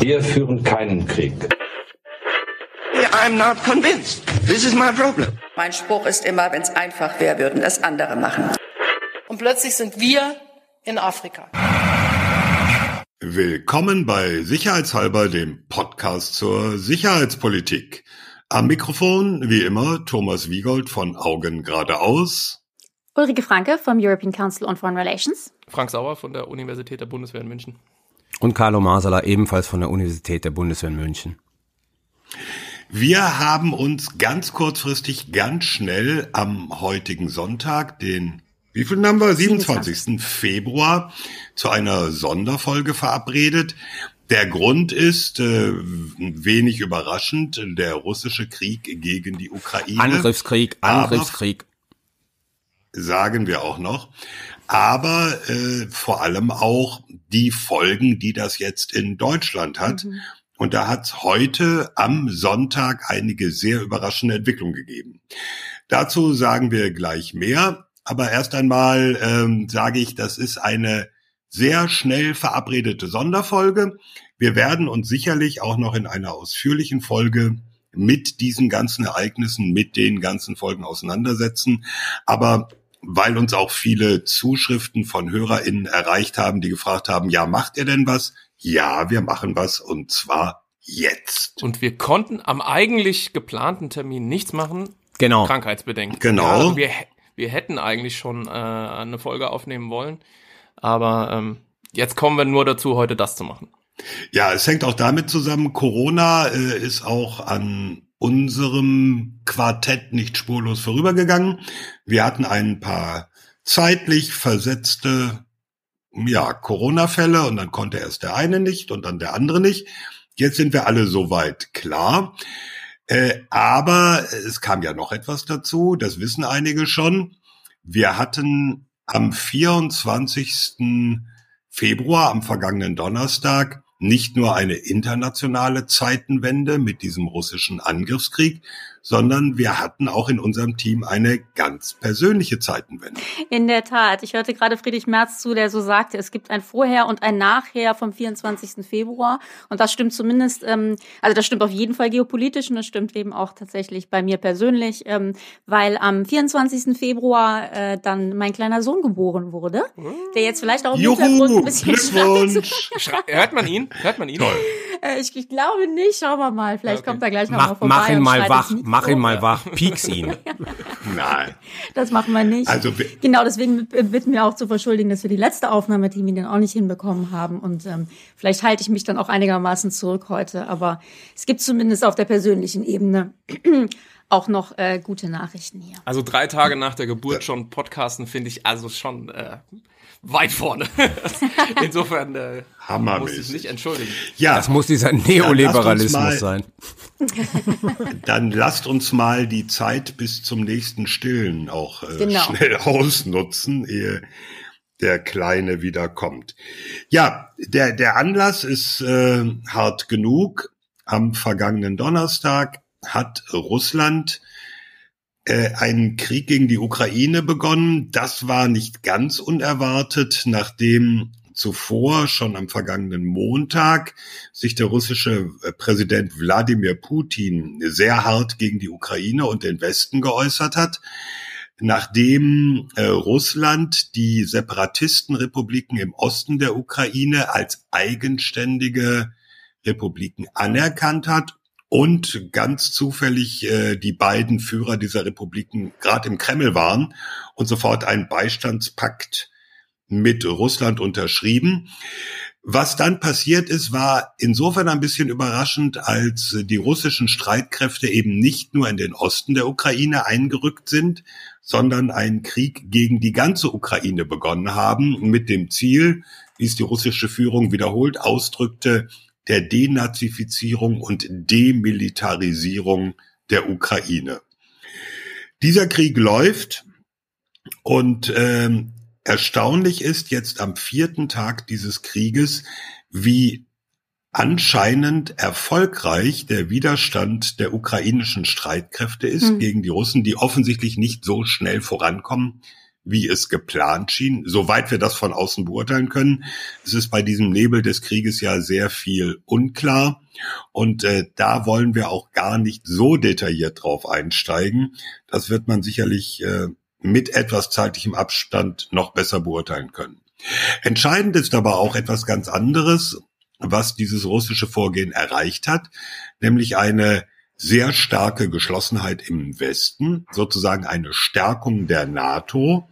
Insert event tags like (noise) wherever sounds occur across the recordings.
Wir führen keinen Krieg. I'm not convinced. This is my problem. Mein Spruch ist immer, wenn es einfach wäre, würden das andere machen. Und plötzlich sind wir in Afrika. Willkommen bei Sicherheitshalber, dem Podcast zur Sicherheitspolitik. Am Mikrofon, wie immer, Thomas Wiegold von Augen geradeaus. Ulrike Franke vom European Council on Foreign Relations. Frank Sauer von der Universität der Bundeswehr in München. Und Carlo Masala ebenfalls von der Universität der Bundeswehr in München. Wir haben uns ganz kurzfristig, ganz schnell am heutigen Sonntag, den wie viel haben wir? 27. 27. Februar zu einer Sonderfolge verabredet. Der Grund ist äh, wenig überraschend der russische Krieg gegen die Ukraine. Angriffskrieg, Angriffskrieg. Aber, sagen wir auch noch. Aber äh, vor allem auch die Folgen, die das jetzt in Deutschland hat. Mhm. Und da hat es heute am Sonntag einige sehr überraschende Entwicklungen gegeben. Dazu sagen wir gleich mehr. Aber erst einmal ähm, sage ich, das ist eine sehr schnell verabredete Sonderfolge. Wir werden uns sicherlich auch noch in einer ausführlichen Folge mit diesen ganzen Ereignissen, mit den ganzen Folgen auseinandersetzen. Aber weil uns auch viele Zuschriften von HörerInnen erreicht haben, die gefragt haben, ja, macht ihr denn was? Ja, wir machen was und zwar jetzt. Und wir konnten am eigentlich geplanten Termin nichts machen. Genau. Krankheitsbedenken. Genau. Ja, also wir, wir hätten eigentlich schon äh, eine Folge aufnehmen wollen. Aber ähm, jetzt kommen wir nur dazu, heute das zu machen. Ja, es hängt auch damit zusammen, Corona äh, ist auch an unserem Quartett nicht spurlos vorübergegangen. Wir hatten ein paar zeitlich versetzte ja, Corona-Fälle und dann konnte erst der eine nicht und dann der andere nicht. Jetzt sind wir alle soweit klar. Äh, aber es kam ja noch etwas dazu, das wissen einige schon. Wir hatten am 24. Februar, am vergangenen Donnerstag, nicht nur eine internationale Zeitenwende mit diesem russischen Angriffskrieg, sondern wir hatten auch in unserem Team eine ganz persönliche Zeitenwende. In der Tat. Ich hörte gerade Friedrich Merz zu, der so sagte, es gibt ein Vorher und ein Nachher vom 24. Februar. Und das stimmt zumindest, ähm, also das stimmt auf jeden Fall geopolitisch und das stimmt eben auch tatsächlich bei mir persönlich, ähm, weil am 24. Februar äh, dann mein kleiner Sohn geboren wurde, der jetzt vielleicht auch im Juhu, Hintergrund ein bisschen Glückwunsch. Hört man ihn? Hört man ihn? Toll. Äh, ich, ich glaube nicht. Schauen wir mal. Vielleicht Okay. kommt er gleich noch Mach, mal vorbei. mach ihn und mal wach, mach ihn mal wach, pieks ihn. (laughs) Nein. Das machen wir nicht. Also genau, deswegen bitten wir auch zu verschuldigen, dass wir die letzte Aufnahme, die wir dann auch nicht hinbekommen haben. Und ähm, vielleicht halte ich mich dann auch einigermaßen zurück heute. Aber es gibt zumindest auf der persönlichen Ebene (clears throat) auch noch äh, gute Nachrichten hier. Also drei Tage nach der Geburt schon podcasten finde ich also schon äh, weit vorne. (laughs) Insofern äh, muss ich nicht entschuldigen. Ja, Das muss dieser Neoliberalismus mal- sein. (laughs) dann lasst uns mal die Zeit bis zum nächsten Stillen auch äh, Genau. schnell (laughs) ausnutzen, ehe der Kleine wieder kommt. Ja, der, der Anlass ist äh, hart genug. Am vergangenen Donnerstag hat Russland äh, einen Krieg gegen die Ukraine begonnen. Das war nicht ganz unerwartet, nachdem zuvor, schon am vergangenen Montag, sich der russische äh, Präsident Wladimir Putin sehr hart gegen die Ukraine und den Westen geäußert hat, nachdem äh, Russland die Separatistenrepubliken im Osten der Ukraine als eigenständige Republiken anerkannt hat und ganz zufällig äh, die beiden Führer dieser Republiken gerade im Kreml waren und sofort einen Beistandspakt mit Russland unterschrieben. Was dann passiert ist, war insofern ein bisschen überraschend, als die russischen Streitkräfte eben nicht nur in den Osten der Ukraine eingerückt sind, sondern einen Krieg gegen die ganze Ukraine begonnen haben, mit dem Ziel, wie es die russische Führung wiederholt ausdrückte, der Denazifizierung und Demilitarisierung der Ukraine. Dieser Krieg läuft und ähm, erstaunlich ist jetzt am vierten Tag dieses Krieges, wie anscheinend erfolgreich der Widerstand der ukrainischen Streitkräfte ist Hm. gegen die Russen, die offensichtlich nicht so schnell vorankommen, wie es geplant schien, soweit wir das von außen beurteilen können. Es ist bei diesem Nebel des Krieges ja sehr viel unklar und äh, da wollen wir auch gar nicht so detailliert drauf einsteigen. Das wird man sicherlich äh, mit etwas zeitlichem Abstand noch besser beurteilen können. Entscheidend ist aber auch etwas ganz anderes, was dieses russische Vorgehen erreicht hat, nämlich eine sehr starke Geschlossenheit im Westen, sozusagen eine Stärkung der NATO,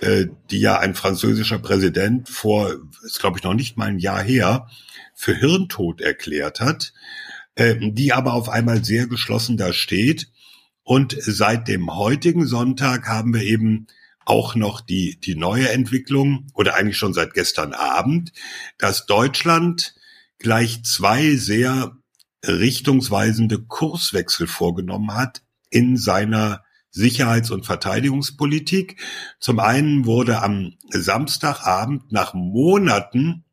äh, die ja ein französischer Präsident vor, ist glaube ich noch nicht mal ein Jahr her, für Hirntod erklärt hat, äh, die aber auf einmal sehr geschlossen da steht. Und seit dem heutigen Sonntag haben wir eben auch noch die, die neue Entwicklung oder eigentlich schon seit gestern Abend, dass Deutschland gleich zwei sehr richtungsweisende Kurswechsel vorgenommen hat in seiner Sicherheits- und Verteidigungspolitik. Zum einen wurde am Samstagabend nach Monaten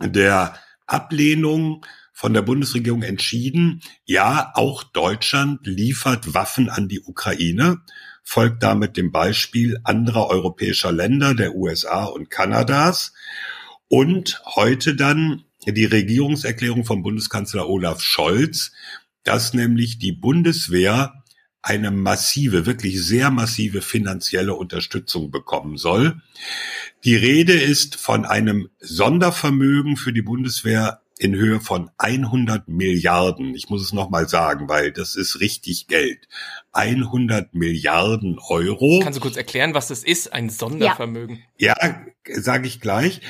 der Ablehnung von der Bundesregierung entschieden, ja, auch Deutschland liefert Waffen an die Ukraine, folgt damit dem Beispiel anderer europäischer Länder, der USA und Kanadas. Und heute dann die Regierungserklärung von Bundeskanzler Olaf Scholz, dass nämlich die Bundeswehr eine massive, wirklich sehr massive finanzielle Unterstützung bekommen soll. Die Rede ist von einem Sondervermögen für die Bundeswehr in Höhe von 100 Milliarden. Ich muss es nochmal sagen, weil das ist richtig Geld. 100 Milliarden Euro. Kannst du kurz erklären, was das ist, ein Sondervermögen? Ja, ja sage ich gleich.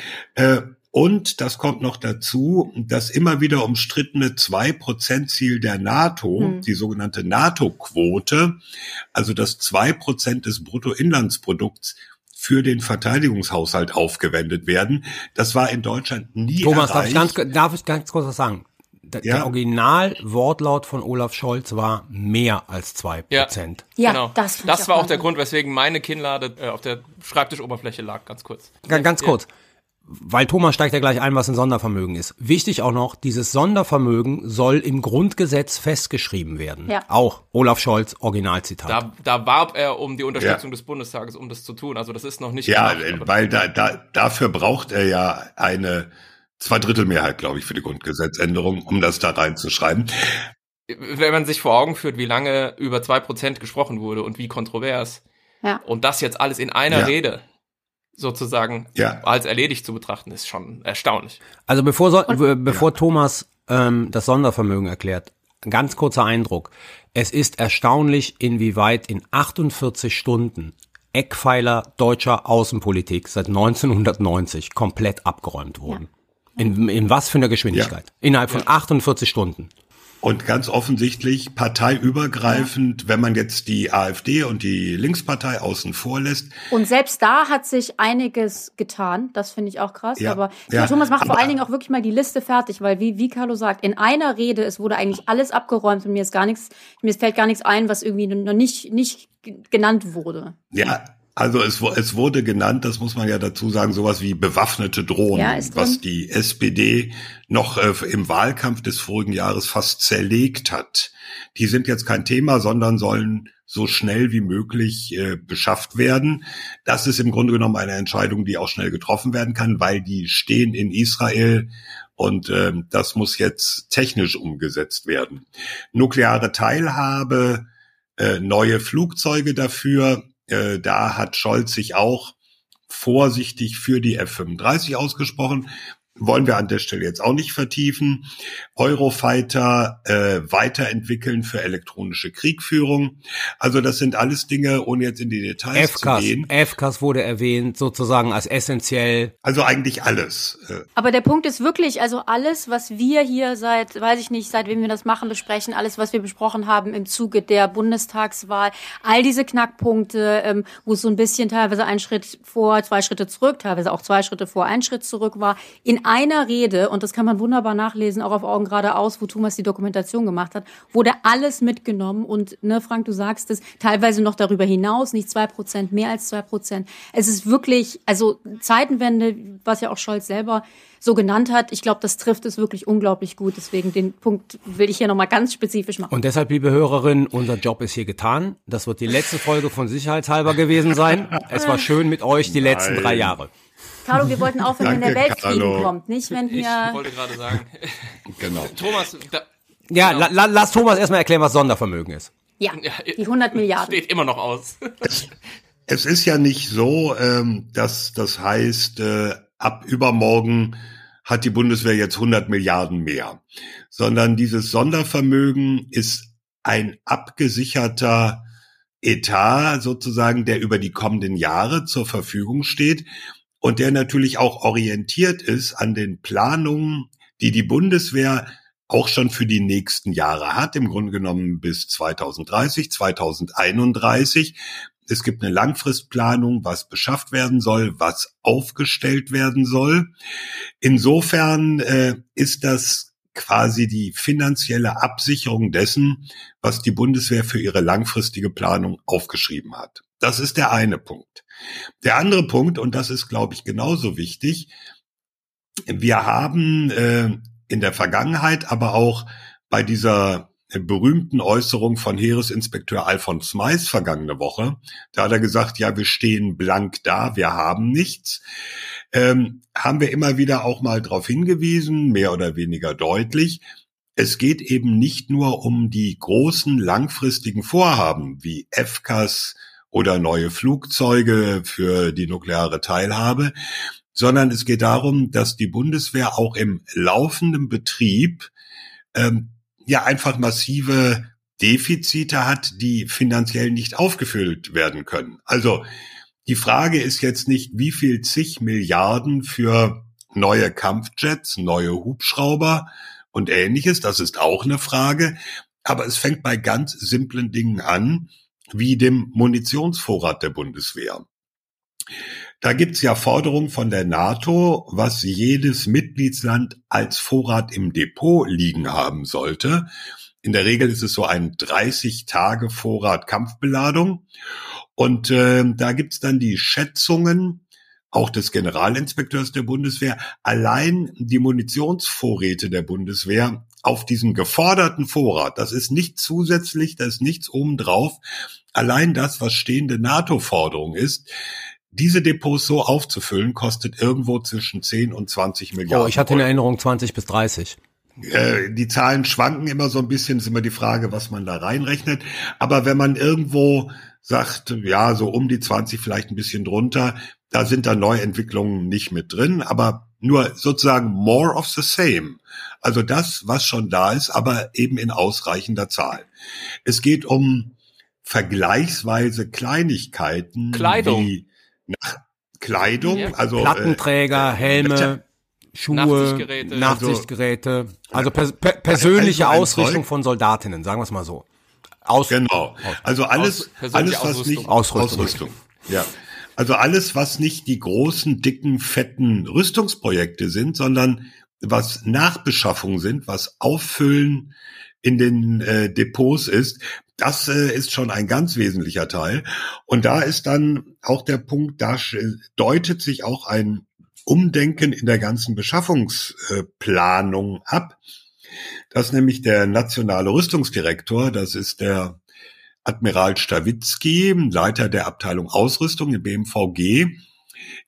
Und das kommt noch dazu, das immer wieder umstrittene Zwei-Prozent-Ziel der NATO, hm. die sogenannte NATO-Quote, also das zwei Prozent des Bruttoinlandsprodukts für den Verteidigungshaushalt aufgewendet werden. Das war in Deutschland nie Thomas, erreicht. Darf ich, ganz, darf ich ganz kurz was sagen? Der, ja. der Originalwortlaut von Olaf Scholz war mehr als zwei Prozent. Ja, ja genau. das, das war auch der Grund, weswegen meine Kinnlade äh, auf der Schreibtischoberfläche lag, ganz kurz. Ganz, ganz kurz weil Thomas steigt ja gleich ein, was ein Sondervermögen ist. Wichtig auch noch, dieses Sondervermögen soll im Grundgesetz festgeschrieben werden. Ja. Auch Olaf Scholz, Originalzitat. Da, da warb er um die Unterstützung ja. des Bundestages, um das zu tun. Also das ist noch nicht. Ja, gemacht, weil da, da, dafür braucht er ja eine Zweidrittelmehrheit, glaube ich, für die Grundgesetzänderung, um das da reinzuschreiben. Wenn man sich vor Augen führt, wie lange über zwei Prozent gesprochen wurde und wie kontrovers. Ja. Und das jetzt alles in einer ja. Rede sozusagen ja. als erledigt zu betrachten, ist schon erstaunlich. Also bevor, so, Und, bevor ja. Thomas ähm, das Sondervermögen erklärt, ein ganz kurzer Eindruck. Es ist erstaunlich, inwieweit in 48 Stunden Eckpfeiler deutscher Außenpolitik seit 1990 komplett abgeräumt wurden. Ja. In, in was für einer Geschwindigkeit? Innerhalb von 48 Stunden. Und ganz offensichtlich parteiübergreifend, ja. wenn man jetzt die AfD und die Linkspartei außen vor lässt. Und selbst da hat sich einiges getan. Das finde ich auch krass. Ja. Aber ja. Thomas macht vor allen Dingen auch wirklich mal die Liste fertig, weil wie, wie Carlo sagt, in einer Rede, es wurde eigentlich alles abgeräumt und mir ist gar nichts, mir fällt gar nichts ein, was irgendwie noch nicht, nicht genannt wurde. Ja, also es, es wurde genannt, das muss man ja dazu sagen, sowas wie bewaffnete Drohnen, ja, was die SPD noch äh, im Wahlkampf des vorigen Jahres fast zerlegt hat. Die sind jetzt kein Thema, sondern sollen so schnell wie möglich äh, beschafft werden. Das ist im Grunde genommen eine Entscheidung, die auch schnell getroffen werden kann, weil die stehen in Israel und äh, das muss jetzt technisch umgesetzt werden. Nukleare Teilhabe, äh, neue Flugzeuge dafür, äh, da hat Scholz sich auch vorsichtig für die F-35 ausgesprochen wollen wir an der Stelle jetzt auch nicht vertiefen. Eurofighter äh, weiterentwickeln für elektronische Kriegführung. Also das sind alles Dinge, ohne jetzt in die Details FCAS, zu gehen. FCAS wurde erwähnt, sozusagen als essentiell. Also eigentlich alles. Äh. Aber der Punkt ist wirklich, also alles, was wir hier seit, weiß ich nicht, seitdem wir das machen, besprechen, alles, was wir besprochen haben im Zuge der Bundestagswahl, all diese Knackpunkte, ähm, wo es so ein bisschen teilweise ein Schritt vor, zwei Schritte zurück, teilweise auch zwei Schritte vor, ein Schritt zurück war, in in einer Rede, und das kann man wunderbar nachlesen, auch auf Augen geradeaus, wo Thomas die Dokumentation gemacht hat, wurde alles mitgenommen. Und, ne, Frank, du sagst es, teilweise noch darüber hinaus, nicht zwei Prozent, mehr als zwei Prozent. Es ist wirklich, also Zeitenwende, was ja auch Scholz selber so genannt hat. Ich glaube, das trifft es wirklich unglaublich gut. Deswegen den Punkt will ich hier nochmal ganz spezifisch machen. Und deshalb, liebe Hörerinnen, unser Job ist hier getan. Das wird die letzte Folge von Sicherheitshalber gewesen sein. Es war schön mit euch die letzten drei Jahre. Carlo, wir wollten aufhören, wenn der Weltfrieden Carlo. kommt, nicht wenn hier. Ich wollte gerade sagen. (laughs) genau. Thomas, da, ja, genau. la, lass Thomas erstmal erklären, was Sondervermögen ist. Ja, die 100 (laughs) Milliarden. Steht immer noch aus. Es, es ist ja nicht so, ähm, dass das heißt, äh, ab übermorgen hat die Bundeswehr jetzt 100 Milliarden mehr, sondern dieses Sondervermögen ist ein abgesicherter Etat sozusagen, der über die kommenden Jahre zur Verfügung steht und der natürlich auch orientiert ist an den Planungen, die die Bundeswehr auch schon für die nächsten Jahre hat, im Grunde genommen bis 2030, 2031. Es gibt eine Langfristplanung, was beschafft werden soll, was aufgestellt werden soll. Insofern äh, ist das quasi die finanzielle Absicherung dessen, was die Bundeswehr für ihre langfristige Planung aufgeschrieben hat. Das ist der eine Punkt. Der andere Punkt, und das ist, glaube ich, genauso wichtig, wir haben äh, in der Vergangenheit, aber auch bei dieser berühmten Äußerung von Heeresinspekteur Alfons Mais vergangene Woche. Da hat er gesagt, ja, wir stehen blank da, wir haben nichts. Ähm, haben wir immer wieder auch mal darauf hingewiesen, mehr oder weniger deutlich. Es geht eben nicht nur um die großen langfristigen Vorhaben wie FCAS oder neue Flugzeuge für die nukleare Teilhabe, sondern es geht darum, dass die Bundeswehr auch im laufenden Betrieb ähm, ja einfach massive Defizite hat, die finanziell nicht aufgefüllt werden können. Also die Frage ist jetzt nicht, wie viel zig Milliarden für neue Kampfjets, neue Hubschrauber und ähnliches. Das ist auch eine Frage. Aber es fängt bei ganz simplen Dingen an, wie dem Munitionsvorrat der Bundeswehr. Da gibt's ja Forderungen von der NATO, was jedes Mitgliedsland als Vorrat im Depot liegen haben sollte. In der Regel ist es so ein 30 Tage Vorrat Kampfbeladung. Und äh, da gibt's dann die Schätzungen, auch des Generalinspekteurs der Bundeswehr, allein die Munitionsvorräte der Bundeswehr auf diesen geforderten Vorrat, das ist nicht zusätzlich, da ist nichts obendrauf, allein das, was stehende NATO-Forderung ist, diese Depots so aufzufüllen, kostet irgendwo zwischen 10 und 20 Milliarden. Oh, ich hatte in Erinnerung 20 bis 30. Äh, die Zahlen schwanken immer so ein bisschen, ist immer die Frage, was man da reinrechnet. Aber wenn man irgendwo sagt, ja, so um die 20, vielleicht ein bisschen drunter, da sind da Neuentwicklungen nicht mit drin, aber nur sozusagen more of the same. Also das, was schon da ist, aber eben in ausreichender Zahl. Es geht um vergleichsweise Kleinigkeiten. Kleidung. Wie nach Kleidung, ja. also Plattenträger, äh, Helme, Schuhe, Nachtsichtgeräte, Nachtsichtgeräte also per, per, persönliche also Ausrüstung von Soldatinnen, sagen wir es mal so. Aus, genau. Also alles, Aus, alles was Ausrüstung. nicht Ausrüstung. Ausrüstung. Ja. Also alles, was nicht die großen, dicken, fetten Rüstungsprojekte sind, sondern was Nachbeschaffung sind, was Auffüllen in den äh, Depots ist, das äh, ist schon ein ganz wesentlicher Teil. Und da ist dann auch der Punkt, da deutet sich auch ein Umdenken in der ganzen Beschaffungsplanung ab, dass nämlich der nationale Rüstungsdirektor, das ist der Admiral Stawitzki, Leiter der Abteilung Ausrüstung im BMVG,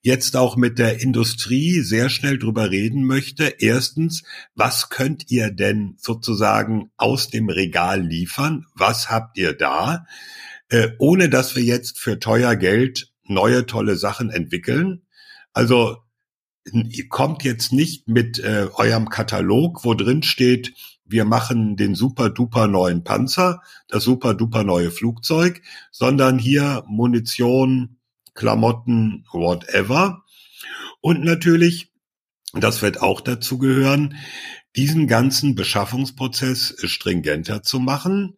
jetzt auch mit der Industrie sehr schnell drüber reden möchte. Erstens, was könnt ihr denn sozusagen aus dem Regal liefern? Was habt ihr da? Äh, ohne dass wir jetzt für teuer Geld neue tolle Sachen entwickeln. Also ihr kommt jetzt nicht mit äh, eurem Katalog, wo drin steht, wir machen den super duper neuen Panzer, das super duper neue Flugzeug, sondern hier Munition, Klamotten, whatever. Und natürlich, das wird auch dazu gehören, diesen ganzen Beschaffungsprozess stringenter zu machen.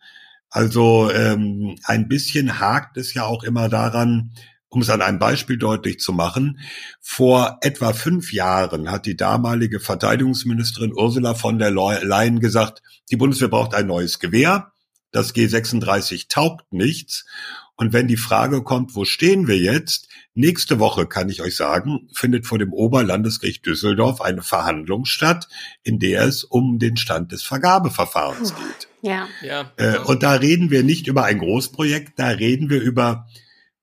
Also ähm, ein bisschen hakt es ja auch immer daran, um es an einem Beispiel deutlich zu machen, vor etwa fünf Jahren hat die damalige Verteidigungsministerin Ursula von der Leyen gesagt, die Bundeswehr braucht ein neues Gewehr. Das G36 taugt nichts. Und wenn die Frage kommt, wo stehen wir jetzt? Nächste Woche, kann ich euch sagen, findet vor dem Oberlandesgericht Düsseldorf eine Verhandlung statt, in der es um den Stand des Vergabeverfahrens geht. Ja. ja. Äh, und da reden wir nicht über ein Großprojekt, da reden wir über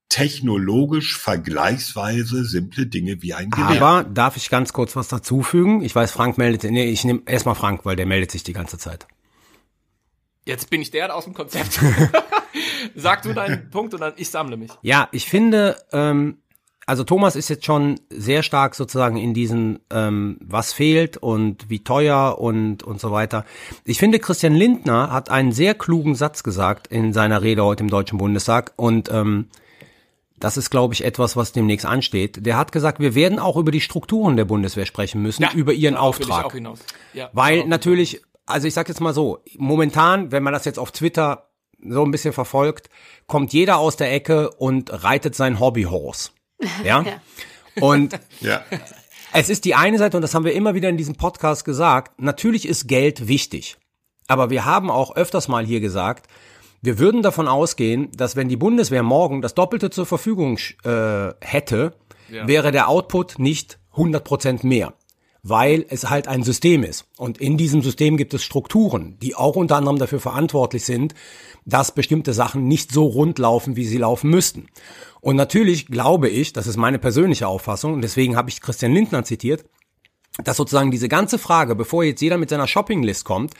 technologisch vergleichsweise simple Dinge wie ein Gewehr. Aber darf ich ganz kurz was dazufügen? Ich weiß, Frank meldet, nee, ich nehme erstmal Frank, weil der meldet sich die ganze Zeit. Jetzt bin ich der aus dem Konzept. (laughs) Sag du deinen (laughs) Punkt und dann ich sammle mich. Ja, ich finde, ähm, also Thomas ist jetzt schon sehr stark sozusagen in diesen, ähm, was fehlt und wie teuer und, und so weiter. Ich finde, Christian Lindner hat einen sehr klugen Satz gesagt in seiner Rede heute im Deutschen Bundestag und ähm, das ist, glaube ich, etwas, was demnächst ansteht. Der hat gesagt, wir werden auch über die Strukturen der Bundeswehr sprechen müssen, ja, über ihren Auftrag. Ja, Weil natürlich, also ich sage jetzt mal so, momentan, wenn man das jetzt auf Twitter so ein bisschen verfolgt, kommt jeder aus der Ecke und reitet sein Hobbyhorse. (laughs) Ja? ja. Und (laughs) ja. es ist die eine Seite, und das haben wir immer wieder in diesem Podcast gesagt, natürlich ist Geld wichtig. Aber wir haben auch öfters mal hier gesagt, wir würden davon ausgehen, dass wenn die Bundeswehr morgen das Doppelte zur Verfügung äh, hätte, ja. wäre der Output nicht 100 Prozent mehr weil es halt ein System ist. Und in diesem System gibt es Strukturen, die auch unter anderem dafür verantwortlich sind, dass bestimmte Sachen nicht so rund laufen, wie sie laufen müssten. Und natürlich glaube ich, das ist meine persönliche Auffassung, und deswegen habe ich Christian Lindner zitiert, dass sozusagen diese ganze Frage, bevor jetzt jeder mit seiner Shoppinglist kommt,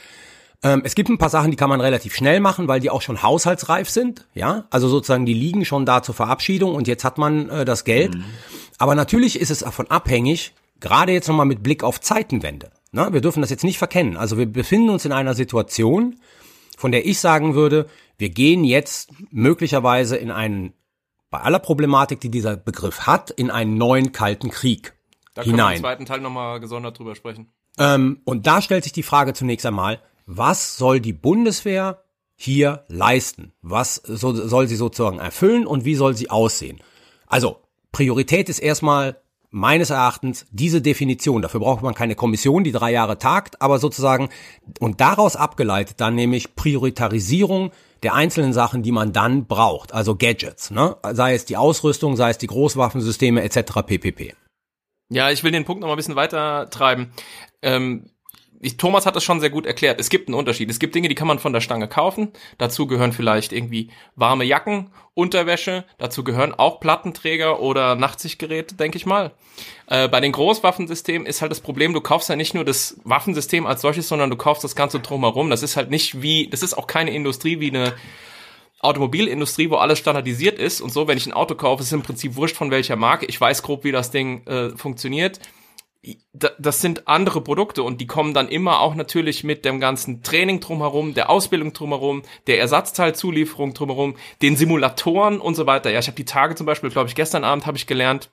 ähm, es gibt ein paar Sachen, die kann man relativ schnell machen, weil die auch schon haushaltsreif sind. Ja, also sozusagen die liegen schon da zur Verabschiedung und jetzt hat man äh, das Geld. Mhm. Aber natürlich ist es davon abhängig, Gerade jetzt nochmal mit Blick auf Zeitenwende. Ne? Wir dürfen das jetzt nicht verkennen. Also wir befinden uns in einer Situation, von der ich sagen würde, wir gehen jetzt möglicherweise in einen, bei aller Problematik, die dieser Begriff hat, in einen neuen kalten Krieg da hinein. Da können wir im zweiten Teil nochmal gesondert drüber sprechen. Ähm, und da stellt sich die Frage zunächst einmal, was soll die Bundeswehr hier leisten? Was so, soll sie sozusagen erfüllen und wie soll sie aussehen? Also, Priorität ist erstmal meines Erachtens diese Definition. Dafür braucht man keine Kommission, die drei Jahre tagt, aber sozusagen und daraus abgeleitet dann nämlich Prioritarisierung der einzelnen Sachen, die man dann braucht, also Gadgets, ne? sei es die Ausrüstung, sei es die Großwaffensysteme etc. pp. Ja, ich will den Punkt noch mal ein bisschen weiter treiben. Ähm, ich, Thomas hat das schon sehr gut erklärt. Es gibt einen Unterschied. Es gibt Dinge, die kann man von der Stange kaufen. Dazu gehören vielleicht irgendwie warme Jacken, Unterwäsche. Dazu gehören auch Plattenträger oder Nachtsichtgeräte, denke ich mal. Äh, bei den Großwaffensystemen ist halt das Problem, du kaufst ja nicht nur das Waffensystem als solches, sondern du kaufst das Ganze drumherum. Das ist halt nicht wie, das ist auch keine Industrie wie eine Automobilindustrie, wo alles standardisiert ist und so, wenn ich ein Auto kaufe, ist im Prinzip wurscht von welcher Marke. Ich weiß grob, wie das Ding äh, funktioniert das sind andere Produkte und die kommen dann immer auch natürlich mit dem ganzen Training drumherum, der Ausbildung drumherum, der Ersatzteilzulieferung drumherum, den Simulatoren und so weiter. Ja, ich habe die Tage zum Beispiel, glaube ich, gestern Abend habe ich gelernt,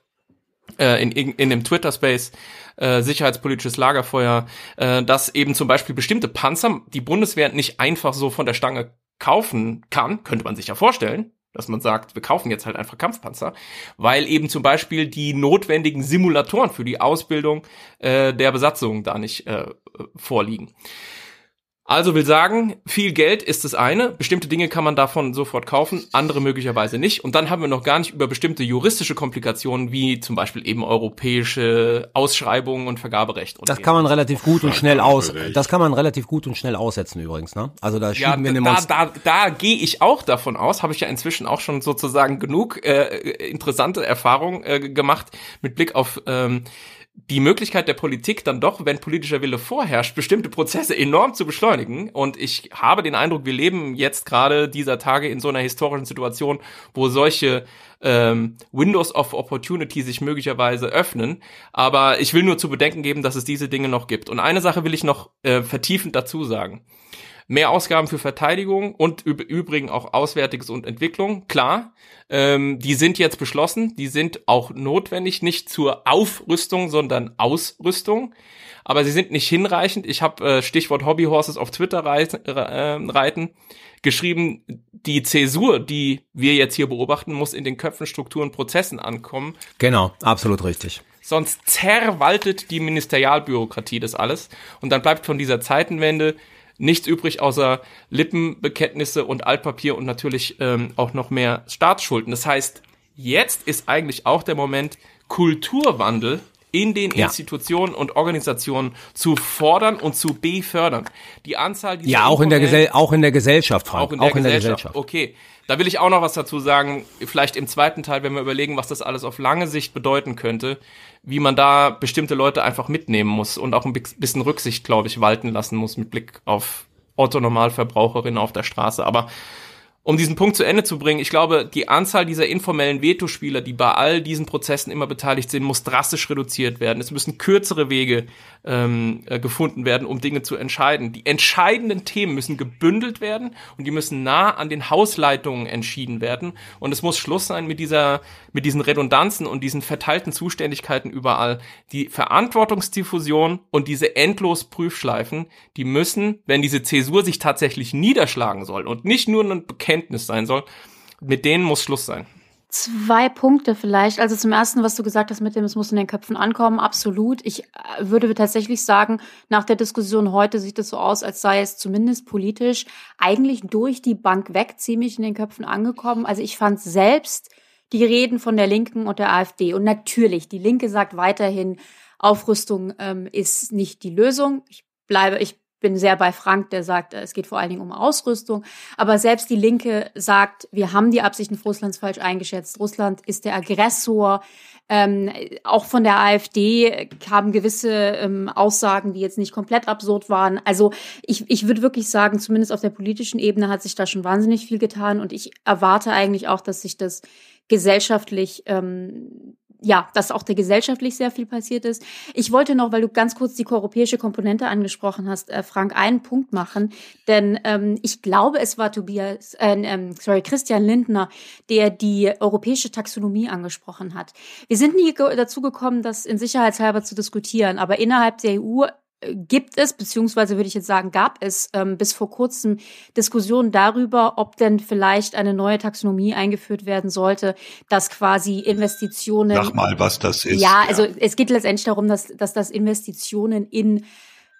äh, in, in, dem Twitter-Space, äh, sicherheitspolitisches Lagerfeuer, äh, dass eben zum Beispiel bestimmte Panzer die Bundeswehr nicht einfach so von der Stange kaufen kann, könnte man sich ja vorstellen, dass man sagt, wir kaufen jetzt halt einfach Kampfpanzer, weil eben zum Beispiel die notwendigen Simulatoren für die Ausbildung äh, der Besatzung da nicht äh, vorliegen. Also will sagen, viel Geld ist das eine, bestimmte Dinge kann man davon sofort kaufen, andere möglicherweise nicht. Und dann haben wir noch gar nicht über bestimmte juristische Komplikationen, wie zum Beispiel eben europäische Ausschreibungen und Vergaberecht. Und das kann man relativ gut und schnell aus, das kann man relativ gut und schnell aussetzen übrigens, ne? Also da schieben ja, wir da, da, da gehe ich auch davon aus, habe ich ja inzwischen auch schon sozusagen genug äh, interessante Erfahrungen äh, gemacht mit Blick auf ähm, die Möglichkeit der Politik dann doch, wenn politischer Wille vorherrscht, bestimmte Prozesse enorm zu beschleunigen. Und ich habe den Eindruck, wir leben jetzt gerade dieser Tage in so einer historischen Situation, wo solche ähm, Windows of Opportunity sich möglicherweise öffnen. Aber ich will nur zu bedenken geben, dass es diese Dinge noch gibt. Und eine Sache will ich noch äh, vertiefend dazu sagen. Mehr Ausgaben für Verteidigung und übrigens auch Auswärtiges und Entwicklung, klar. Ähm, die sind jetzt beschlossen, die sind auch notwendig, nicht zur Aufrüstung, sondern Ausrüstung. Aber sie sind nicht hinreichend. Ich habe äh, Stichwort Hobbyhorses auf Twitter reiten, äh, reiten geschrieben, die Zäsur, die wir jetzt hier beobachten, muss in den Köpfen, Strukturen, Prozessen ankommen. Genau, absolut richtig. Sonst zerwaltet die Ministerialbürokratie das alles und dann bleibt von dieser Zeitenwende nichts übrig außer Lippenbekenntnisse und Altpapier und natürlich ähm, auch noch mehr Staatsschulden. Das heißt, jetzt ist eigentlich auch der Moment, Kulturwandel in den ja. Institutionen und Organisationen zu fordern und zu befördern. Die Anzahl dieser Ja, auch in der Gesell auch in der Gesellschaft, Frank. Auch in der, auch in Gesellschaft. der Gesellschaft. Okay. Da will ich auch noch was dazu sagen, vielleicht im zweiten Teil, wenn wir überlegen, was das alles auf lange Sicht bedeuten könnte, wie man da bestimmte Leute einfach mitnehmen muss und auch ein bisschen Rücksicht, glaube ich, walten lassen muss mit Blick auf Otto Normalverbraucherinnen auf der Straße. Aber um diesen Punkt zu Ende zu bringen, ich glaube, die Anzahl dieser informellen Vetospieler, die bei all diesen Prozessen immer beteiligt sind, muss drastisch reduziert werden. Es müssen kürzere Wege ähm, äh, gefunden werden, um Dinge zu entscheiden. Die entscheidenden Themen müssen gebündelt werden und die müssen nah an den Hausleitungen entschieden werden. Und es muss Schluss sein mit dieser, mit diesen Redundanzen und diesen verteilten Zuständigkeiten überall. Die Verantwortungsdiffusion und diese endlos Prüfschleifen, die müssen, wenn diese Zäsur sich tatsächlich niederschlagen soll und nicht nur ein Erkenntnis sein soll. Mit denen muss Schluss sein. Zwei Punkte vielleicht. Also zum ersten, was du gesagt hast mit dem, es muss in den Köpfen ankommen, absolut. Ich äh, würde tatsächlich sagen, nach der Diskussion heute sieht es so aus, als sei es zumindest politisch eigentlich durch die Bank weg ziemlich in den Köpfen angekommen. Also ich fand selbst die Reden von der Linken und der AfD. Und natürlich, die Linke sagt weiterhin, Aufrüstung ähm, ist nicht die Lösung. Ich bleibe, ich bin sehr bei Frank, der sagt, es geht vor allen Dingen um Ausrüstung. Aber selbst die Linke sagt, wir haben die Absichten Russlands falsch eingeschätzt. Russland ist der Aggressor. Ähm, auch von der AfD kamen gewisse ähm, Aussagen, die jetzt nicht komplett absurd waren. Also ich, ich würde wirklich sagen, zumindest auf der politischen Ebene hat sich da schon wahnsinnig viel getan und ich erwarte eigentlich auch, dass sich das gesellschaftlich ähm, ja, dass auch der gesellschaftlich sehr viel passiert ist. Ich wollte noch, weil du ganz kurz die europäische Komponente angesprochen hast, äh, Frank, einen Punkt machen, denn ähm, ich glaube, es war Tobias, äh, ähm, sorry, Christian Lindner, der die europäische Taxonomie angesprochen hat. Wir sind nie dazu gekommen, das in Sicherheitshalber zu diskutieren, aber innerhalb der EU gibt es, beziehungsweise würde ich jetzt sagen, gab es ähm, bis vor kurzem Diskussionen darüber, ob denn vielleicht eine neue Taxonomie eingeführt werden sollte, dass quasi Investitionen. Sag mal, was das ist. Ja, also es geht letztendlich darum, dass, dass das Investitionen in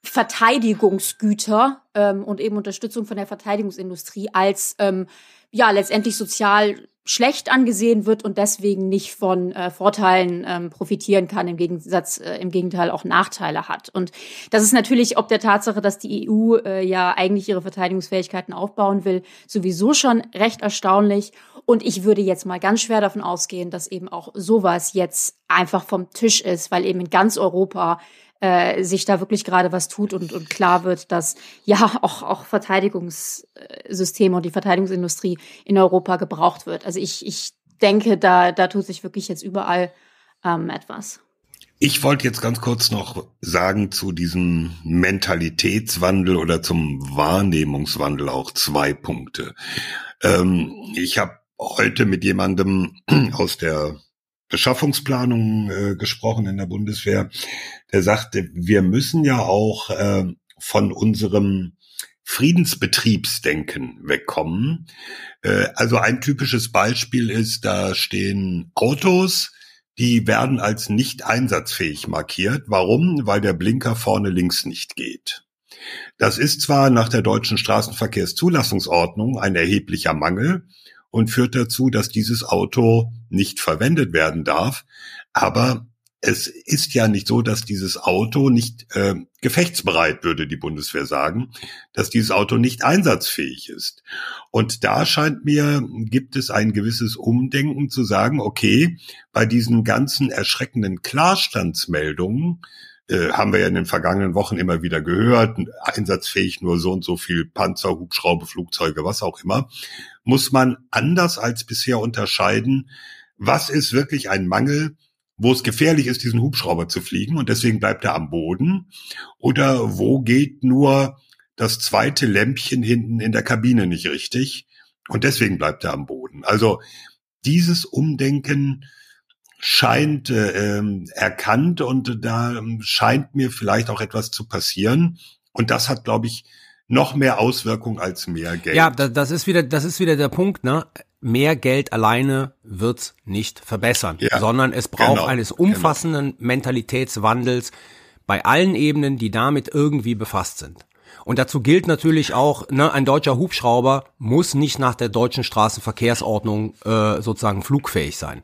Verteidigungsgüter ähm, und eben Unterstützung von der Verteidigungsindustrie als ähm, ja letztendlich sozial schlecht angesehen wird und deswegen nicht von äh, Vorteilen ähm, profitieren kann, im Gegensatz, äh, im Gegenteil auch Nachteile hat. Und das ist natürlich ob der Tatsache, dass die EU äh, ja eigentlich ihre Verteidigungsfähigkeiten aufbauen will, sowieso schon recht erstaunlich. Und ich würde jetzt mal ganz schwer davon ausgehen, dass eben auch sowas jetzt einfach vom Tisch ist, weil eben in ganz Europa äh, sich da wirklich gerade was tut und, und klar wird, dass ja auch, auch Verteidigungssysteme und die Verteidigungsindustrie in Europa gebraucht wird. Also ich, ich denke, da, da tut sich wirklich jetzt überall ähm, etwas. Ich wollte jetzt ganz kurz noch sagen zu diesem Mentalitätswandel oder zum Wahrnehmungswandel auch zwei Punkte. Ähm, ich habe heute mit jemandem (clears throat) aus der Beschaffungsplanung äh, gesprochen in der Bundeswehr, der sagte, wir müssen ja auch äh, von unserem Friedensbetriebsdenken wegkommen. Äh, also ein typisches Beispiel ist, da stehen Autos, die werden als nicht einsatzfähig markiert. Warum? Weil der Blinker vorne links nicht geht. Das ist zwar nach der deutschen Straßenverkehrszulassungsordnung ein erheblicher Mangel, und führt dazu, dass dieses Auto nicht verwendet werden darf. Aber es ist ja nicht so, dass dieses Auto nicht äh, gefechtsbereit, würde die Bundeswehr sagen, dass dieses Auto nicht einsatzfähig ist. Und da scheint mir, gibt es ein gewisses Umdenken zu sagen, okay, bei diesen ganzen erschreckenden Klarstandsmeldungen, äh, haben wir ja in den vergangenen Wochen immer wieder gehört, einsatzfähig nur so und so viel Panzer, Hubschrauber, Flugzeuge, was auch immer, muss man anders als bisher unterscheiden, was ist wirklich ein Mangel, wo es gefährlich ist, diesen Hubschrauber zu fliegen und deswegen bleibt er am Boden oder wo geht nur das zweite Lämpchen hinten in der Kabine nicht richtig und deswegen bleibt er am Boden. Also dieses Umdenken scheint äh, erkannt und da ähm, scheint mir vielleicht auch etwas zu passieren. Und das hat, glaube ich, noch mehr Auswirkung als mehr Geld. Ja, das ist wieder, das ist wieder der Punkt, ne? Mehr Geld alleine wird's nicht verbessern, ja, sondern es braucht genau, eines umfassenden genau. Mentalitätswandels bei allen Ebenen, die damit irgendwie befasst sind. Und dazu gilt natürlich auch, ne, ein deutscher Hubschrauber muss nicht nach der deutschen Straßenverkehrsordnung äh, sozusagen flugfähig sein.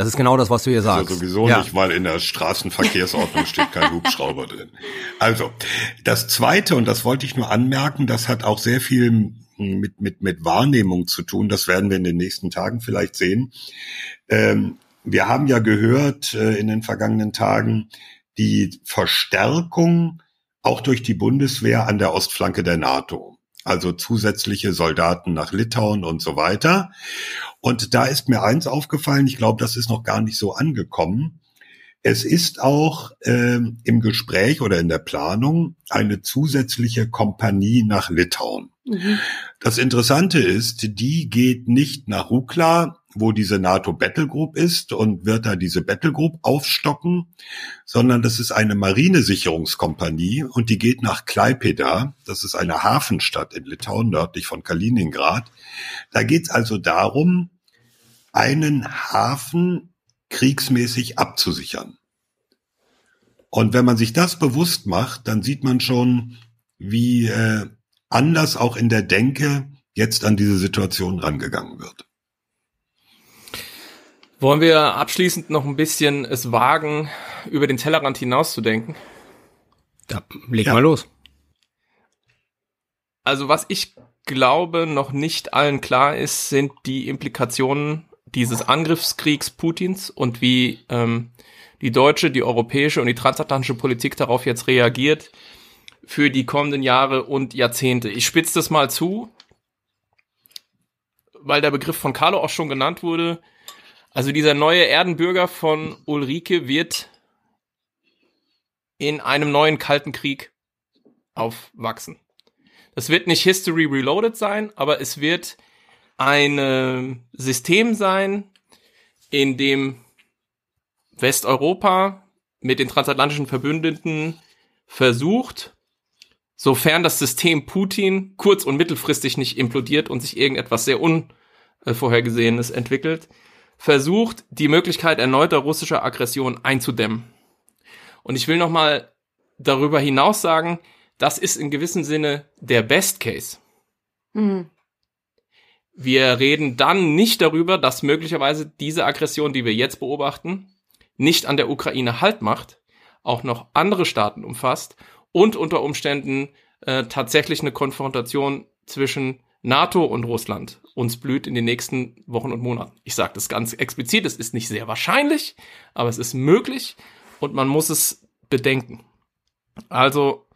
Das ist genau das, was du hier sagst. Also sowieso ja. nicht, weil in der Straßenverkehrsordnung steht kein Hubschrauber drin. Also, das zweite, und das wollte ich nur anmerken, das hat auch sehr viel mit, mit, mit Wahrnehmung zu tun. Das werden wir in den nächsten Tagen vielleicht sehen. Ähm, wir haben ja gehört äh, in den vergangenen Tagen die Verstärkung auch durch die Bundeswehr an der Ostflanke der NATO also zusätzliche Soldaten nach Litauen und so weiter. Und da ist mir eins aufgefallen, ich glaube, das ist noch gar nicht so angekommen. Es ist auch äh, im Gespräch oder in der Planung eine zusätzliche Kompanie nach Litauen. Mhm. Das Interessante ist, die geht nicht nach Rukla, wo diese NATO Battlegroup ist und wird da diese Battlegroup aufstocken, sondern das ist eine Marinesicherungskompanie und die geht nach Klaipeda, das ist eine Hafenstadt in Litauen nördlich von Kaliningrad. Da geht es also darum, einen Hafen kriegsmäßig abzusichern. Und wenn man sich das bewusst macht, dann sieht man schon, wie äh, anders auch in der Denke jetzt an diese Situation rangegangen wird. Wollen wir abschließend noch ein bisschen es wagen, über den Tellerrand hinauszudenken? Ja, leg ja. mal los. Also was ich glaube noch nicht allen klar ist, sind die Implikationen dieses Angriffskriegs Putins und wie ähm, die deutsche, die europäische und die transatlantische Politik darauf jetzt reagiert für die kommenden Jahre und Jahrzehnte. Ich spitze das mal zu, weil der Begriff von Carlo auch schon genannt wurde. Also dieser neue Erdenbürger von Ulrike wird in einem neuen Kalten Krieg aufwachsen. Das wird nicht History Reloaded sein, aber es wird ein System sein, in dem Westeuropa mit den transatlantischen Verbündeten versucht, sofern das System Putin kurz- und mittelfristig nicht implodiert und sich irgendetwas sehr Unvorhergesehenes entwickelt, versucht, die Möglichkeit erneuter russischer Aggression einzudämmen. Und ich will noch mal darüber hinaus sagen, das ist in gewissem Sinne der Best Case. Mhm. Wir reden dann nicht darüber, dass möglicherweise diese Aggression, die wir jetzt beobachten, nicht an der Ukraine Halt macht, auch noch andere Staaten umfasst und unter Umständen äh, tatsächlich eine Konfrontation zwischen NATO und Russland uns blüht in den nächsten Wochen und Monaten. Ich sage das ganz explizit, es ist nicht sehr wahrscheinlich, aber es ist möglich und man muss es bedenken. Also,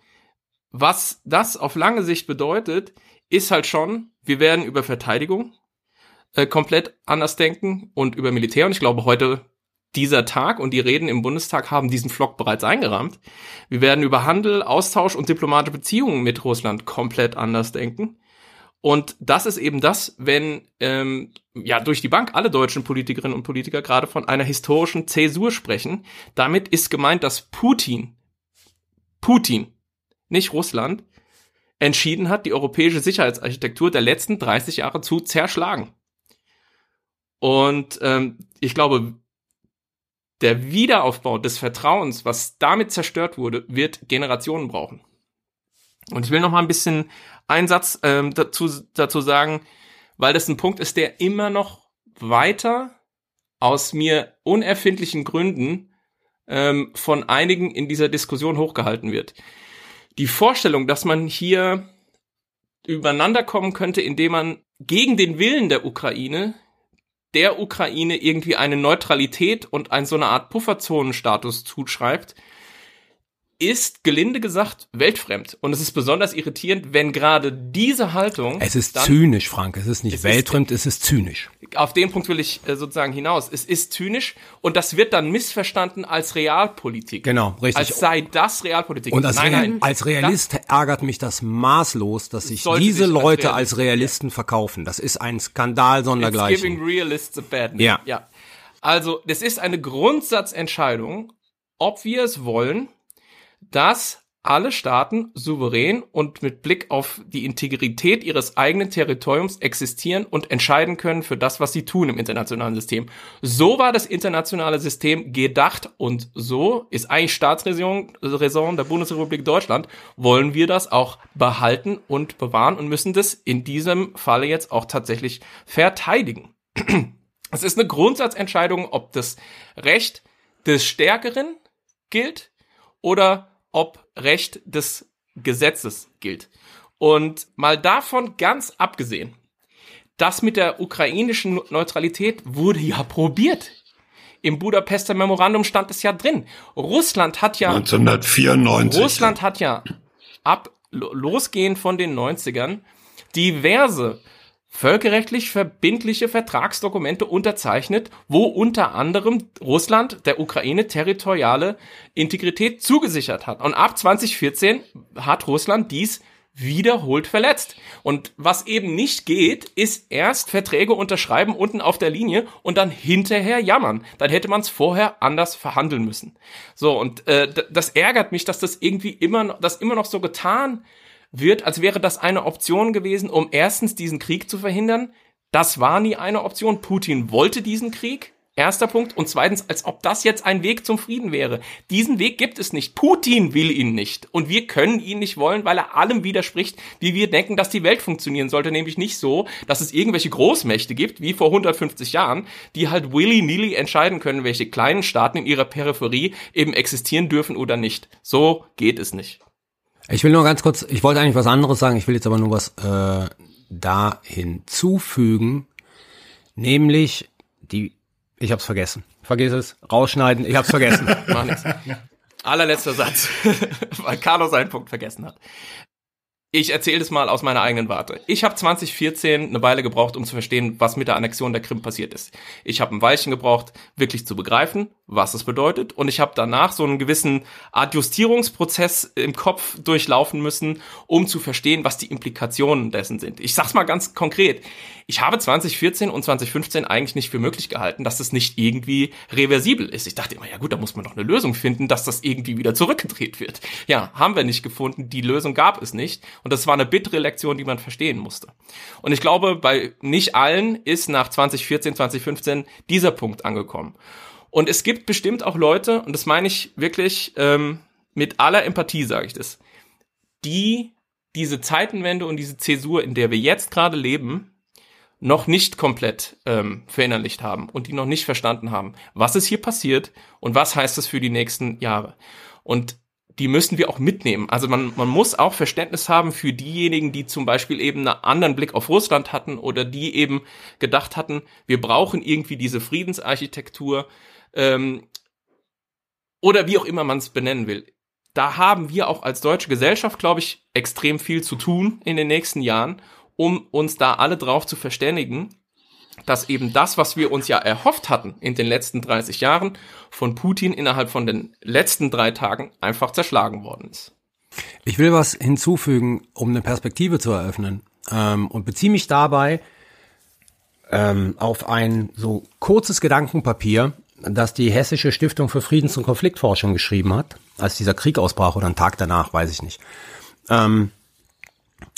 was das auf lange Sicht bedeutet, ist halt schon, wir werden über Verteidigung äh, komplett anders denken und über Militär. Und ich glaube, heute dieser Tag und die Reden im Bundestag haben diesen Flock bereits eingerahmt. Wir werden über Handel, Austausch und diplomatische Beziehungen mit Russland komplett anders denken. Und das ist eben das, wenn ähm, ja durch die Bank alle deutschen Politikerinnen und Politiker gerade von einer historischen Zäsur sprechen. Damit ist gemeint, dass Putin, Putin, nicht Russland, entschieden hat, die europäische Sicherheitsarchitektur der letzten 30 Jahre zu zerschlagen. Und ähm, ich glaube, der Wiederaufbau des Vertrauens, was damit zerstört wurde, wird Generationen brauchen. Und ich will noch mal ein bisschen einen Satz ähm, dazu, dazu sagen, weil das ein Punkt ist, der immer noch weiter aus mir unerfindlichen Gründen ähm, von einigen in dieser Diskussion hochgehalten wird. Die Vorstellung, dass man hier übereinander kommen könnte, indem man gegen den Willen der Ukraine der Ukraine irgendwie eine Neutralität und ein so eine Art Pufferzonenstatus zuschreibt, ist gelinde gesagt weltfremd. Und es ist besonders irritierend, wenn gerade diese Haltung. Es ist zynisch, Frank. Es ist nicht es weltfremd, ist, es ist zynisch. Auf den Punkt will ich äh, sozusagen hinaus. Es ist zynisch und das wird dann missverstanden als Realpolitik. Genau, richtig. Als sei das Realpolitik. Und als, nein, nein, als Realist ärgert mich das maßlos, dass sich diese sich Leute als, als Realisten ja. verkaufen. Das ist ein Skandal sondergleichen. It's giving realists a bad name. Ja. ja. Also, das ist eine Grundsatzentscheidung, ob wir es wollen dass alle Staaten souverän und mit Blick auf die Integrität ihres eigenen Territoriums existieren und entscheiden können für das, was sie tun im internationalen System. So war das internationale System gedacht und so ist eigentlich Staatsräson der Bundesrepublik Deutschland. Wollen wir das auch behalten und bewahren und müssen das in diesem Falle jetzt auch tatsächlich verteidigen. Es ist eine Grundsatzentscheidung, ob das Recht des Stärkeren gilt oder ob Recht des Gesetzes gilt. Und mal davon ganz abgesehen, das mit der ukrainischen Neutralität wurde ja probiert. Im Budapester Memorandum stand es ja drin. Russland hat ja 1994. Russland hat ja ab losgehend von den 90ern diverse völkerrechtlich verbindliche Vertragsdokumente unterzeichnet, wo unter anderem Russland der Ukraine territoriale Integrität zugesichert hat. Und ab 2014 hat Russland dies wiederholt verletzt. Und was eben nicht geht, ist erst Verträge unterschreiben unten auf der Linie und dann hinterher jammern. Dann hätte man es vorher anders verhandeln müssen. So, und äh, das ärgert mich, dass das irgendwie immer, das immer noch so getan wird, als wäre das eine Option gewesen, um erstens diesen Krieg zu verhindern. Das war nie eine Option. Putin wollte diesen Krieg. Erster Punkt. Und zweitens, als ob das jetzt ein Weg zum Frieden wäre. Diesen Weg gibt es nicht. Putin will ihn nicht. Und wir können ihn nicht wollen, weil er allem widerspricht, wie wir denken, dass die Welt funktionieren sollte. Nämlich nicht so, dass es irgendwelche Großmächte gibt, wie vor 150 Jahren, die halt willy-nilly entscheiden können, welche kleinen Staaten in ihrer Peripherie eben existieren dürfen oder nicht. So geht es nicht. Ich will nur ganz kurz, ich wollte eigentlich was anderes sagen, ich will jetzt aber nur was äh, da hinzufügen, nämlich die, ich hab's vergessen. Vergiss es, rausschneiden, ich hab's vergessen. (laughs) Mach nix. Allerletzter Satz, (laughs) weil Carlos seinen Punkt vergessen hat. Ich erzähle das mal aus meiner eigenen Warte. Ich habe 2014 eine Weile gebraucht, um zu verstehen, was mit der Annexion der Krim passiert ist. Ich habe ein Weilchen gebraucht, wirklich zu begreifen, was es bedeutet. Und ich habe danach so einen gewissen Adjustierungsprozess im Kopf durchlaufen müssen, um zu verstehen, was die Implikationen dessen sind. Ich sag's mal ganz konkret. Ich habe 2014 und 2015 eigentlich nicht für möglich gehalten, dass das nicht irgendwie reversibel ist. Ich dachte immer, ja gut, da muss man doch eine Lösung finden, dass das irgendwie wieder zurückgedreht wird. Ja, haben wir nicht gefunden. Die Lösung gab es nicht. Und das war eine bittere Lektion, die man verstehen musste. Und ich glaube, bei nicht allen ist nach 2014, 2015 dieser Punkt angekommen. Und es gibt bestimmt auch Leute, und das meine ich wirklich ähm, mit aller Empathie, sage ich das, die diese Zeitenwende und diese Zäsur, in der wir jetzt gerade leben, noch nicht komplett ähm, verinnerlicht haben und die noch nicht verstanden haben, was ist hier passiert und was heißt das für die nächsten Jahre. Und die müssen wir auch mitnehmen. Also man, man muss auch Verständnis haben für diejenigen, die zum Beispiel eben einen anderen Blick auf Russland hatten oder die eben gedacht hatten, wir brauchen irgendwie diese Friedensarchitektur ähm, oder wie auch immer man es benennen will. Da haben wir auch als deutsche Gesellschaft, glaube ich, extrem viel zu tun in den nächsten Jahren, um uns da alle drauf zu verständigen, dass eben das, was wir uns ja erhofft hatten in den letzten 30 Jahren, von Putin innerhalb von den letzten drei Tagen einfach zerschlagen worden ist. Ich will was hinzufügen, um eine Perspektive zu eröffnen ähm, und beziehe mich dabei ähm, auf ein so kurzes Gedankenpapier, das die Hessische Stiftung für Friedens- und Konfliktforschung geschrieben hat, als dieser Krieg ausbrach oder einen Tag danach, weiß ich nicht. Ähm,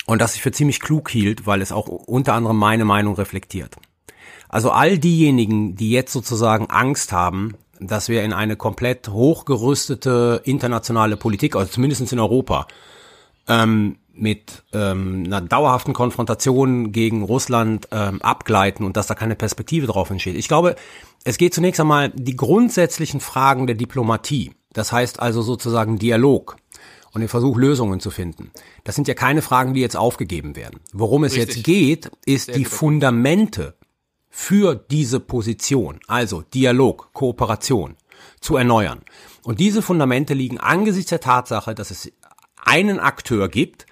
und das ich für ziemlich klug hielt, weil es auch unter anderem meine Meinung reflektiert. Also all diejenigen, die jetzt sozusagen Angst haben, dass wir in eine komplett hochgerüstete internationale Politik, also zumindest in Europa, ähm, mit ähm, einer dauerhaften Konfrontation gegen Russland ähm, abgleiten und dass da keine Perspektive drauf entsteht. Ich glaube, es geht zunächst einmal die grundsätzlichen Fragen der Diplomatie. Das heißt also sozusagen Dialog und den Versuch, Lösungen zu finden. Das sind ja keine Fragen, die jetzt aufgegeben werden. Worum es Richtig. jetzt geht, ist Sehr die Fundamente für diese Position, also Dialog, Kooperation, zu erneuern. Und diese Fundamente liegen angesichts der Tatsache, dass es einen Akteur gibt,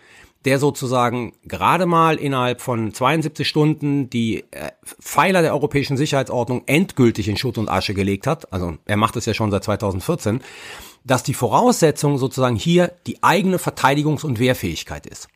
der sozusagen gerade mal innerhalb von 72 Stunden die äh, Pfeiler der europäischen Sicherheitsordnung endgültig in Schutt und Asche gelegt hat, also er macht es ja schon seit 2014, dass die Voraussetzung sozusagen hier die eigene Verteidigungs- und Wehrfähigkeit ist.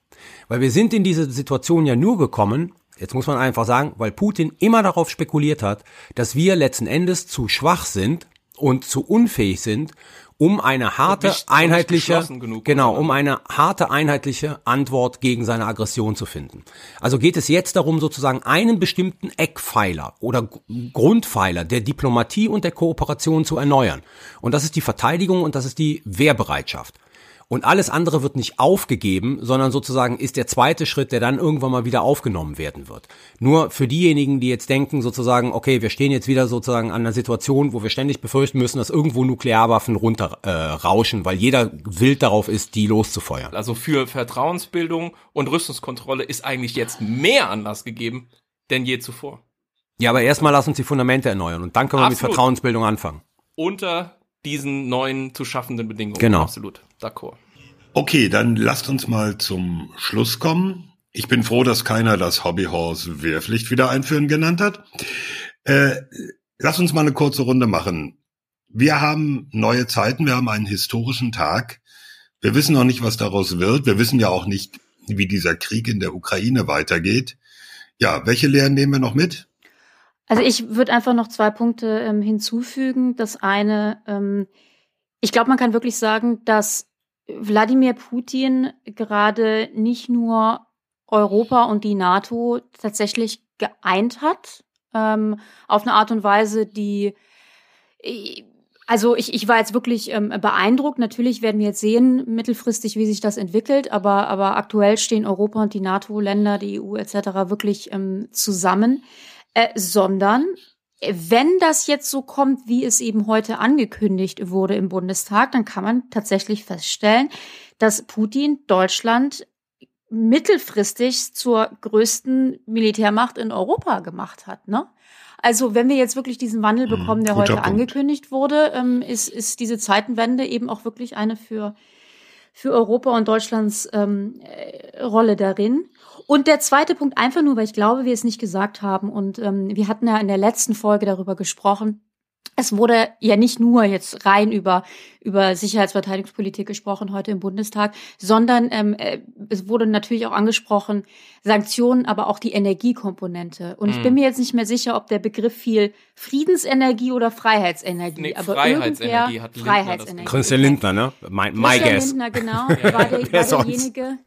Weil wir sind in diese Situation ja nur gekommen, jetzt muss man einfach sagen, weil Putin immer darauf spekuliert hat, dass wir letzten Endes zu schwach sind und zu unfähig sind, um eine harte, nicht, einheitliche, genau, um eine harte, einheitliche Antwort gegen seine Aggression zu finden. Also geht es jetzt darum, sozusagen einen bestimmten Eckpfeiler oder Grundpfeiler der Diplomatie und der Kooperation zu erneuern. Und das ist die Verteidigung und das ist die Wehrbereitschaft. Und alles andere wird nicht aufgegeben, sondern sozusagen ist der zweite Schritt, der dann irgendwann mal wieder aufgenommen werden wird. Nur für diejenigen, die jetzt denken, sozusagen, okay, wir stehen jetzt wieder sozusagen an einer Situation, wo wir ständig befürchten müssen, dass irgendwo Nuklearwaffen runterrauschen, äh, weil jeder wild darauf ist, die loszufeuern. Also für Vertrauensbildung und Rüstungskontrolle ist eigentlich jetzt mehr Anlass gegeben denn je zuvor. Ja, aber erstmal lass uns die Fundamente erneuern und dann können wir Absolut. mit Vertrauensbildung anfangen. Unter diesen neuen zu schaffenden Bedingungen. Genau. Absolut. D'accord. Okay, dann lasst uns mal zum Schluss kommen. Ich bin froh, dass keiner das Hobbyhorse Wehrpflicht wieder einführen genannt hat. Äh, lass uns mal eine kurze Runde machen. Wir haben neue Zeiten, wir haben einen historischen Tag. Wir wissen noch nicht, was daraus wird. Wir wissen ja auch nicht, wie dieser Krieg in der Ukraine weitergeht. Ja, welche Lehren nehmen wir noch mit? Also ich würde einfach noch zwei Punkte ähm, hinzufügen. Das eine, ähm, ich glaube, man kann wirklich sagen, dass Wladimir Putin gerade nicht nur Europa und die NATO tatsächlich geeint hat, ähm, auf eine Art und Weise, die also ich, ich war jetzt wirklich ähm, beeindruckt. Natürlich werden wir jetzt sehen, mittelfristig, wie sich das entwickelt, aber, aber aktuell stehen Europa und die NATO-Länder, die EU etc. wirklich ähm, zusammen äh, sondern wenn das jetzt so kommt, wie es eben heute angekündigt wurde im Bundestag, dann kann man tatsächlich feststellen, dass Putin Deutschland mittelfristig zur größten Militärmacht in Europa gemacht hat. Ne? Also wenn wir jetzt wirklich diesen Wandel hm, bekommen, der Guter heute Punkt. angekündigt wurde, ähm, ist, ist diese Zeitenwende eben auch wirklich eine für, für Europa und Deutschlands ähm, äh, Rolle darin. Und der zweite Punkt, einfach nur, weil ich glaube, wir es nicht gesagt haben. Und ähm, wir hatten ja in der letzten Folge darüber gesprochen, es wurde ja nicht nur jetzt rein über, über Sicherheitsverteidigungspolitik gesprochen heute im Bundestag, sondern ähm, äh, es wurde natürlich auch angesprochen, Sanktionen, aber auch die Energiekomponente. Und mhm. ich bin mir jetzt nicht mehr sicher, ob der Begriff fiel Friedensenergie oder Freiheitsenergie. Nee, aber Freiheitsenergie hat Freiheitsenergie. Christian Lindner, ne? My, my Christian Lindner, genau, (laughs) war, der, war derjenige,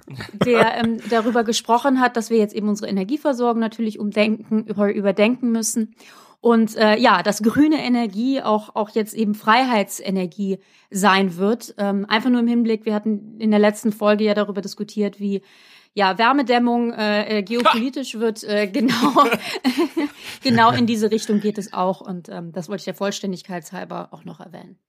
der ähm, darüber gesprochen hat, dass wir jetzt eben unsere Energieversorgung natürlich umdenken, über, überdenken müssen. Und äh, ja, dass grüne Energie auch, auch jetzt eben Freiheitsenergie sein wird. Ähm, einfach nur im Hinblick, wir hatten in der letzten Folge ja darüber diskutiert, wie ja, Wärmedämmung äh, äh geopolitisch wird äh, (laughs) genau (laughs) genau in diese Richtung geht es auch und ähm, das wollte ich der Vollständigkeit halber auch noch erwähnen.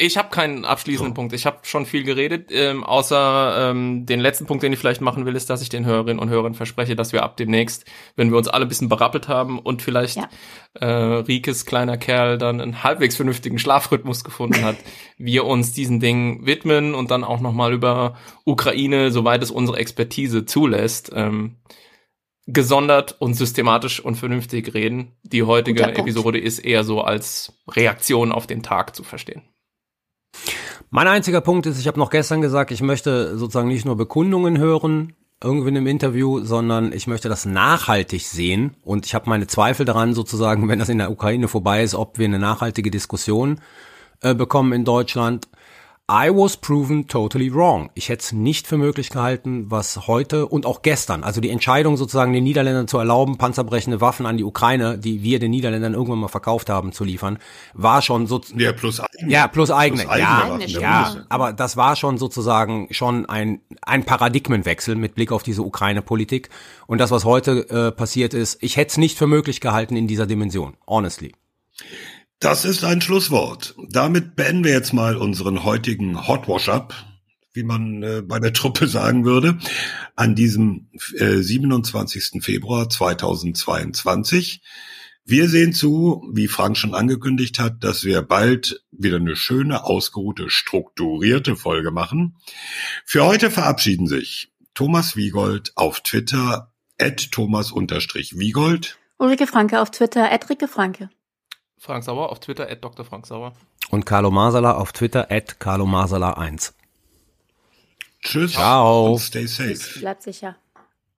Ich habe keinen abschließenden so. Punkt. Ich habe schon viel geredet. Ähm, außer ähm, den letzten Punkt, den ich vielleicht machen will, ist, dass ich den Hörerinnen und Hörern verspreche, dass wir ab demnächst, wenn wir uns alle ein bisschen berappelt haben und vielleicht ja. äh, Rikes kleiner Kerl dann einen halbwegs vernünftigen Schlafrhythmus gefunden hat, (laughs) wir uns diesen Dingen widmen und dann auch nochmal über Ukraine, soweit es unsere Expertise zulässt, ähm, gesondert und systematisch und vernünftig reden. Die heutige Episode ist eher so als Reaktion auf den Tag zu verstehen. Mein einziger Punkt ist, ich habe noch gestern gesagt, ich möchte sozusagen nicht nur Bekundungen hören, irgendwie in einem Interview, sondern ich möchte das nachhaltig sehen. Und ich habe meine Zweifel daran, sozusagen, (laughs) wenn das in der Ukraine vorbei ist, ob wir eine nachhaltige Diskussion äh, bekommen in Deutschland. I was proven totally wrong. Ich hätte es nicht für möglich gehalten, was heute und auch gestern, also die Entscheidung sozusagen den Niederländern zu erlauben, panzerbrechende Waffen an die Ukraine, die wir den Niederländern irgendwann mal verkauft haben, zu liefern, war schon so. Ja, plus eigene. Ja, plus eigene. Plus eigene ja, ja, aber das war schon sozusagen schon ein, ein Paradigmenwechsel mit Blick auf diese Ukraine-Politik. Und das, was heute äh, passiert ist, ich hätte es nicht für möglich gehalten in dieser Dimension, honestly. Das ist ein Schlusswort. Damit beenden wir jetzt mal unseren heutigen Hot Wash Up, wie man äh, bei der Truppe (laughs) sagen würde, an diesem äh, 27. Februar 2022. Wir sehen zu, wie Frank schon angekündigt hat, dass wir bald wieder eine schöne, ausgeruhte, strukturierte Folge machen. Für heute verabschieden sich Thomas Wiegold auf Twitter, at Thomas-Wiegold. Ulrike Franke auf Twitter, at Rike Franke. Frank Sauer auf Twitter, at Dr. Frank Sauer. Und Carlo Masala auf Twitter, at Carlo Masala 1. Tschüss. Ciao. Und stay safe. Bleibt sicher.